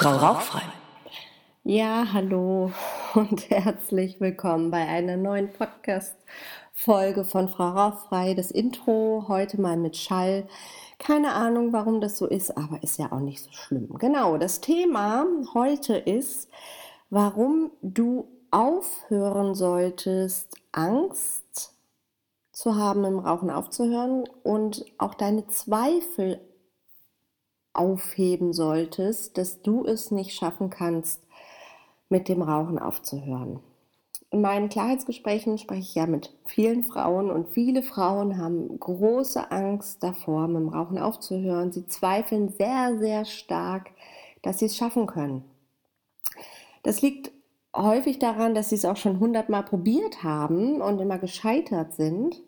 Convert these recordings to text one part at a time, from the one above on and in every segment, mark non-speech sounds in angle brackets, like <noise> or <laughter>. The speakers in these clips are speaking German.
Frau Rauchfrei. Ja, hallo und herzlich willkommen bei einer neuen Podcast-Folge von Frau Rauchfrei. Das Intro heute mal mit Schall. Keine Ahnung, warum das so ist, aber ist ja auch nicht so schlimm. Genau, das Thema heute ist, warum du aufhören solltest, Angst zu haben, im Rauchen aufzuhören und auch deine Zweifel aufheben solltest, dass du es nicht schaffen kannst, mit dem Rauchen aufzuhören. In meinen Klarheitsgesprächen spreche ich ja mit vielen Frauen und viele Frauen haben große Angst davor, mit dem Rauchen aufzuhören. Sie zweifeln sehr, sehr stark, dass sie es schaffen können. Das liegt häufig daran, dass sie es auch schon hundertmal probiert haben und immer gescheitert sind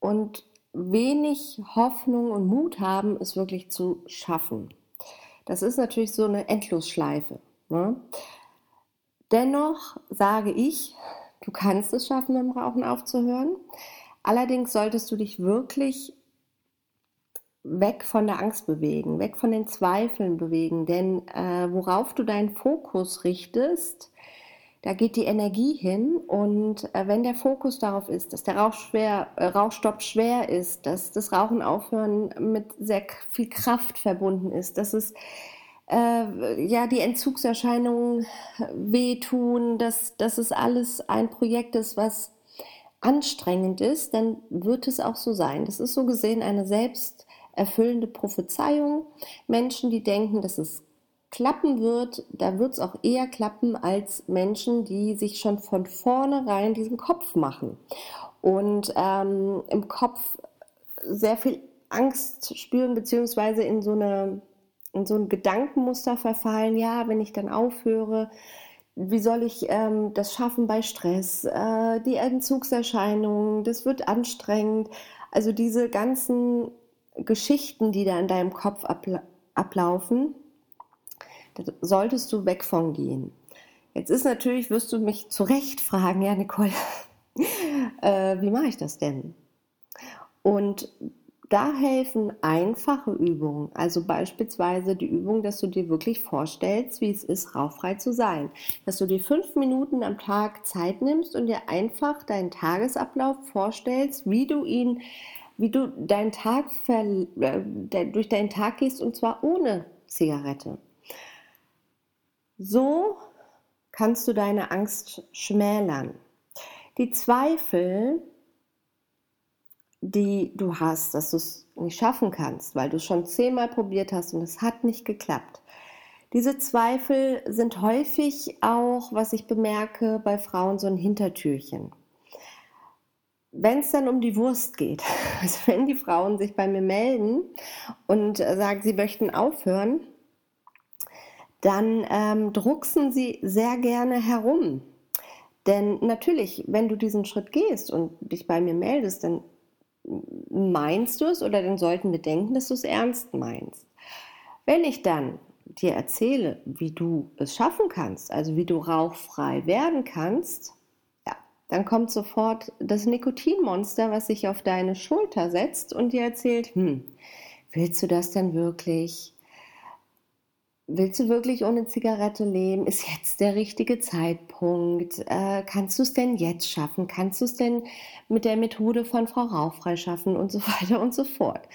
und wenig Hoffnung und Mut haben, es wirklich zu schaffen. Das ist natürlich so eine Endlosschleife. Ne? Dennoch sage ich, du kannst es schaffen, dem Rauchen aufzuhören. Allerdings solltest du dich wirklich weg von der Angst bewegen, weg von den Zweifeln bewegen, denn äh, worauf du deinen Fokus richtest, da geht die Energie hin und äh, wenn der Fokus darauf ist, dass der Rauch schwer, äh, Rauchstopp schwer ist, dass das Rauchen aufhören mit sehr viel Kraft verbunden ist, dass es äh, ja die Entzugserscheinungen wehtun, dass, dass es alles ein Projekt ist, was anstrengend ist, dann wird es auch so sein. Das ist so gesehen eine selbsterfüllende Prophezeiung. Menschen, die denken, dass es klappen wird, da wird es auch eher klappen als Menschen, die sich schon von vornherein diesen Kopf machen. Und ähm, im Kopf sehr viel Angst spüren, beziehungsweise in so eine in so ein Gedankenmuster verfallen, ja, wenn ich dann aufhöre, wie soll ich ähm, das schaffen bei Stress, äh, die Entzugserscheinungen, das wird anstrengend. Also diese ganzen Geschichten, die da in deinem Kopf abla ablaufen, da solltest du weg von gehen. Jetzt ist natürlich, wirst du mich zu Recht fragen, ja, Nicole, <laughs> äh, wie mache ich das denn? Und da helfen einfache Übungen, also beispielsweise die Übung, dass du dir wirklich vorstellst, wie es ist, rauchfrei zu sein. Dass du dir fünf Minuten am Tag Zeit nimmst und dir einfach deinen Tagesablauf vorstellst, wie du ihn, wie du deinen Tag äh, durch deinen Tag gehst und zwar ohne Zigarette. So kannst du deine Angst schmälern. Die Zweifel, die du hast, dass du es nicht schaffen kannst, weil du es schon zehnmal probiert hast und es hat nicht geklappt. Diese Zweifel sind häufig auch, was ich bemerke, bei Frauen so ein Hintertürchen. Wenn es dann um die Wurst geht, <laughs> also wenn die Frauen sich bei mir melden und sagen, sie möchten aufhören, dann ähm, drucksen sie sehr gerne herum. Denn natürlich, wenn du diesen Schritt gehst und dich bei mir meldest, dann meinst du es oder dann sollten wir denken, dass du es ernst meinst. Wenn ich dann dir erzähle, wie du es schaffen kannst, also wie du rauchfrei werden kannst, ja, dann kommt sofort das Nikotinmonster, was sich auf deine Schulter setzt und dir erzählt, hm, willst du das denn wirklich? Willst du wirklich ohne Zigarette leben? Ist jetzt der richtige Zeitpunkt? Äh, kannst du es denn jetzt schaffen? Kannst du es denn mit der Methode von Frau Rauchfrei schaffen und so <laughs> weiter und so fort?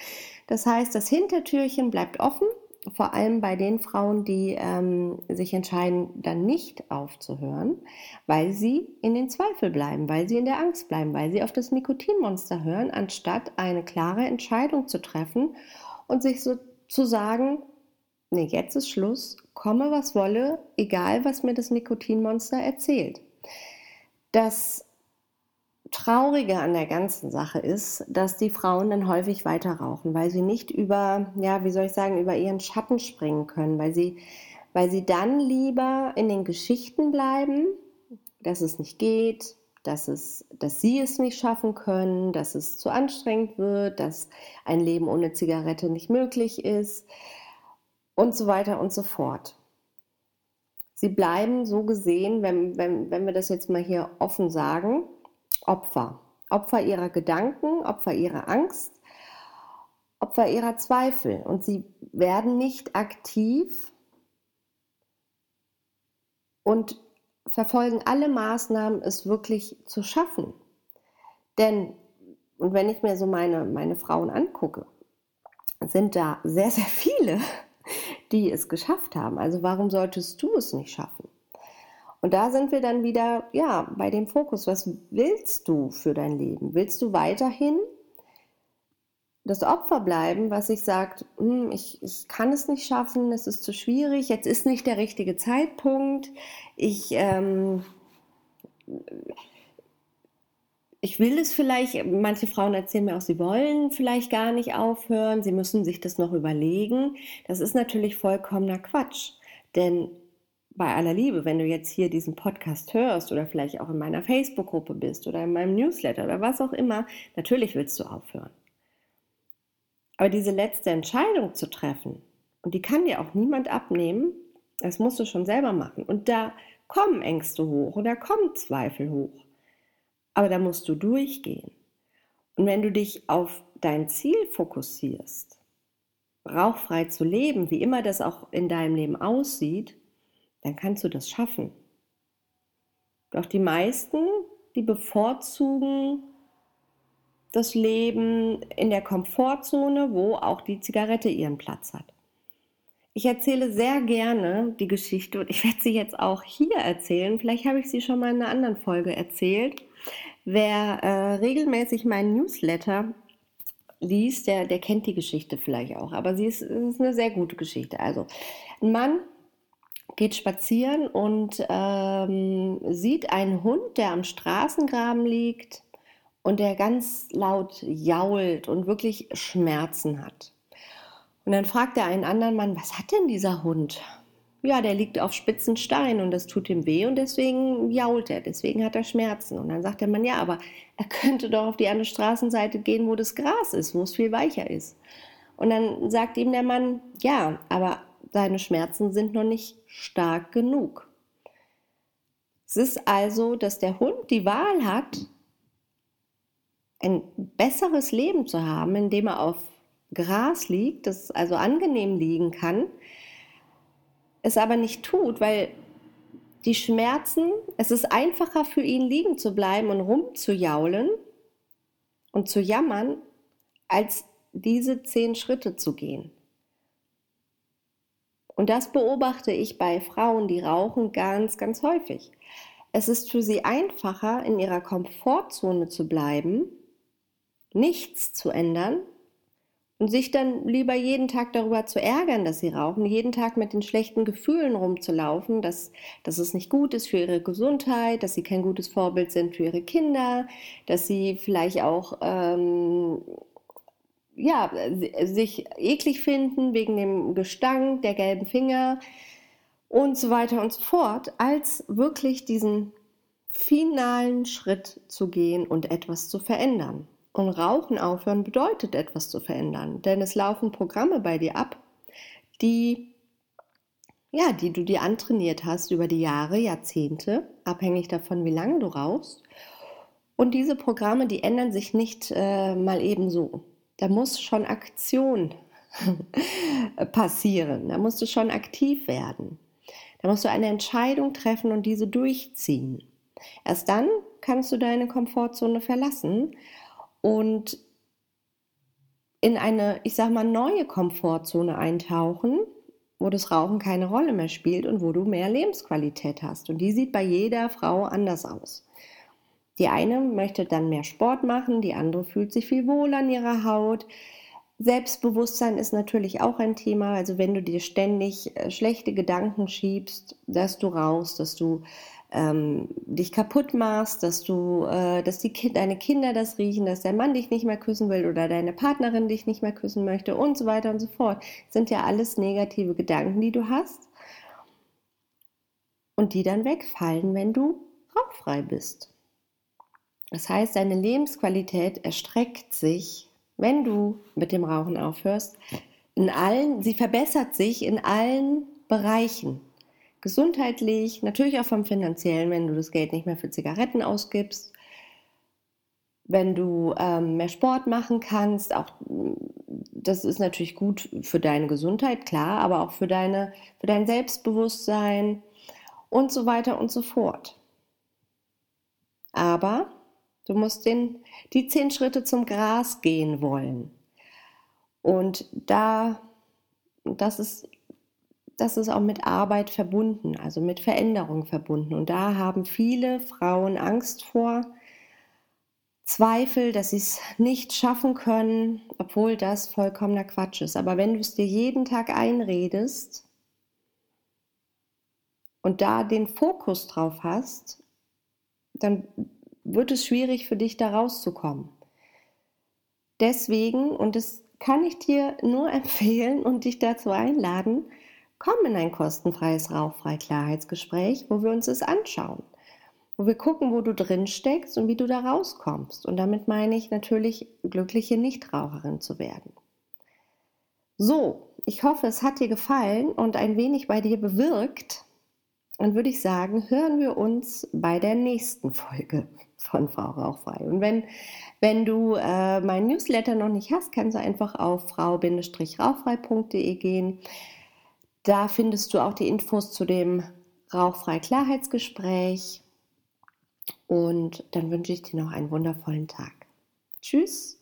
Das heißt, das Hintertürchen bleibt offen, vor allem bei den Frauen, die ähm, sich entscheiden, dann nicht aufzuhören, weil sie in den Zweifel bleiben, weil sie in der Angst bleiben, weil sie auf das Nikotinmonster hören, anstatt eine klare Entscheidung zu treffen und sich so zu sagen, nee, jetzt ist Schluss, komme was wolle, egal was mir das Nikotinmonster erzählt. Das Traurige an der ganzen Sache ist, dass die Frauen dann häufig weiter rauchen, weil sie nicht über, ja, wie soll ich sagen, über ihren Schatten springen können, weil sie, weil sie dann lieber in den Geschichten bleiben, dass es nicht geht, dass, es, dass sie es nicht schaffen können, dass es zu anstrengend wird, dass ein Leben ohne Zigarette nicht möglich ist, und so weiter und so fort. Sie bleiben so gesehen, wenn, wenn, wenn wir das jetzt mal hier offen sagen, Opfer. Opfer ihrer Gedanken, Opfer ihrer Angst, Opfer ihrer Zweifel. Und sie werden nicht aktiv und verfolgen alle Maßnahmen, es wirklich zu schaffen. Denn, und wenn ich mir so meine, meine Frauen angucke, sind da sehr, sehr viele, die es geschafft haben. Also warum solltest du es nicht schaffen? Und da sind wir dann wieder, ja, bei dem Fokus. Was willst du für dein Leben? Willst du weiterhin das Opfer bleiben, was sich sagt, hm, ich, ich kann es nicht schaffen, es ist zu schwierig, jetzt ist nicht der richtige Zeitpunkt, ich, ähm, ich will es vielleicht, manche Frauen erzählen mir auch, sie wollen vielleicht gar nicht aufhören, sie müssen sich das noch überlegen. Das ist natürlich vollkommener Quatsch. Denn bei aller Liebe, wenn du jetzt hier diesen Podcast hörst oder vielleicht auch in meiner Facebook-Gruppe bist oder in meinem Newsletter oder was auch immer, natürlich willst du aufhören. Aber diese letzte Entscheidung zu treffen, und die kann dir auch niemand abnehmen, das musst du schon selber machen. Und da kommen Ängste hoch und da kommen Zweifel hoch. Aber da musst du durchgehen. Und wenn du dich auf dein Ziel fokussierst, rauchfrei zu leben, wie immer das auch in deinem Leben aussieht, dann kannst du das schaffen. Doch die meisten, die bevorzugen das Leben in der Komfortzone, wo auch die Zigarette ihren Platz hat. Ich erzähle sehr gerne die Geschichte und ich werde sie jetzt auch hier erzählen. Vielleicht habe ich sie schon mal in einer anderen Folge erzählt. Wer äh, regelmäßig meinen Newsletter liest, der, der kennt die Geschichte vielleicht auch. Aber sie ist, ist eine sehr gute Geschichte. Also, ein Mann geht spazieren und ähm, sieht einen Hund, der am Straßengraben liegt und der ganz laut jault und wirklich Schmerzen hat. Und dann fragt er einen anderen Mann, was hat denn dieser Hund? Ja, der liegt auf spitzen Steinen und das tut ihm weh und deswegen jault er, deswegen hat er Schmerzen. Und dann sagt der Mann, ja, aber er könnte doch auf die andere Straßenseite gehen, wo das Gras ist, wo es viel weicher ist. Und dann sagt ihm der Mann, ja, aber seine Schmerzen sind noch nicht stark genug. Es ist also, dass der Hund die Wahl hat, ein besseres Leben zu haben, indem er auf Gras liegt, das also angenehm liegen kann, es aber nicht tut, weil die Schmerzen, es ist einfacher für ihn liegen zu bleiben und rumzujaulen und zu jammern, als diese zehn Schritte zu gehen. Und das beobachte ich bei Frauen, die rauchen, ganz, ganz häufig. Es ist für sie einfacher, in ihrer Komfortzone zu bleiben, nichts zu ändern und sich dann lieber jeden Tag darüber zu ärgern, dass sie rauchen, jeden Tag mit den schlechten Gefühlen rumzulaufen, dass, dass es nicht gut ist für ihre Gesundheit, dass sie kein gutes Vorbild sind für ihre Kinder, dass sie vielleicht auch ähm, ja, sich eklig finden wegen dem Gestank der gelben Finger und so weiter und so fort, als wirklich diesen finalen Schritt zu gehen und etwas zu verändern. Und Rauchen aufhören bedeutet etwas zu verändern, denn es laufen Programme bei dir ab, die ja, die du dir antrainiert hast über die Jahre, Jahrzehnte, abhängig davon, wie lange du rauchst. Und diese Programme, die ändern sich nicht äh, mal eben so. Da muss schon Aktion <laughs> passieren. Da musst du schon aktiv werden. Da musst du eine Entscheidung treffen und diese durchziehen. Erst dann kannst du deine Komfortzone verlassen und in eine, ich sag mal, neue Komfortzone eintauchen, wo das Rauchen keine Rolle mehr spielt und wo du mehr Lebensqualität hast. Und die sieht bei jeder Frau anders aus. Die eine möchte dann mehr Sport machen, die andere fühlt sich viel wohl an ihrer Haut. Selbstbewusstsein ist natürlich auch ein Thema. Also wenn du dir ständig äh, schlechte Gedanken schiebst, dass du rauchst, dass du ähm, dich kaputt machst, dass du, äh, dass die kind, deine Kinder das riechen, dass der Mann dich nicht mehr küssen will oder deine Partnerin dich nicht mehr küssen möchte und so weiter und so fort, sind ja alles negative Gedanken, die du hast und die dann wegfallen, wenn du rauchfrei bist. Das heißt, deine Lebensqualität erstreckt sich, wenn du mit dem Rauchen aufhörst, in allen, sie verbessert sich in allen Bereichen gesundheitlich, natürlich auch vom finanziellen, wenn du das Geld nicht mehr für Zigaretten ausgibst, wenn du ähm, mehr Sport machen kannst, auch das ist natürlich gut für deine Gesundheit, klar, aber auch für, deine, für dein Selbstbewusstsein und so weiter und so fort. Aber du musst den, die zehn Schritte zum Gras gehen wollen. Und da, das ist, das ist auch mit Arbeit verbunden, also mit Veränderung verbunden. Und da haben viele Frauen Angst vor, Zweifel, dass sie es nicht schaffen können, obwohl das vollkommener Quatsch ist. Aber wenn du es dir jeden Tag einredest und da den Fokus drauf hast, dann wird es schwierig für dich da rauszukommen. Deswegen, und das kann ich dir nur <laughs> empfehlen und dich dazu einladen, komm in ein kostenfreies Rauchfrei-Klarheitsgespräch, wo wir uns es anschauen wo wir gucken, wo du drin steckst und wie du da rauskommst. Und damit meine ich natürlich, glückliche Nichtraucherin zu werden. So, ich hoffe, es hat dir gefallen und ein wenig bei dir bewirkt. Dann würde ich sagen, hören wir uns bei der nächsten Folge von Frau Rauchfrei. Und wenn, wenn du äh, mein Newsletter noch nicht hast, kannst du einfach auf frau-rauchfrei.de gehen. Da findest du auch die Infos zu dem Rauchfrei-Klarheitsgespräch und dann wünsche ich dir noch einen wundervollen Tag. Tschüss.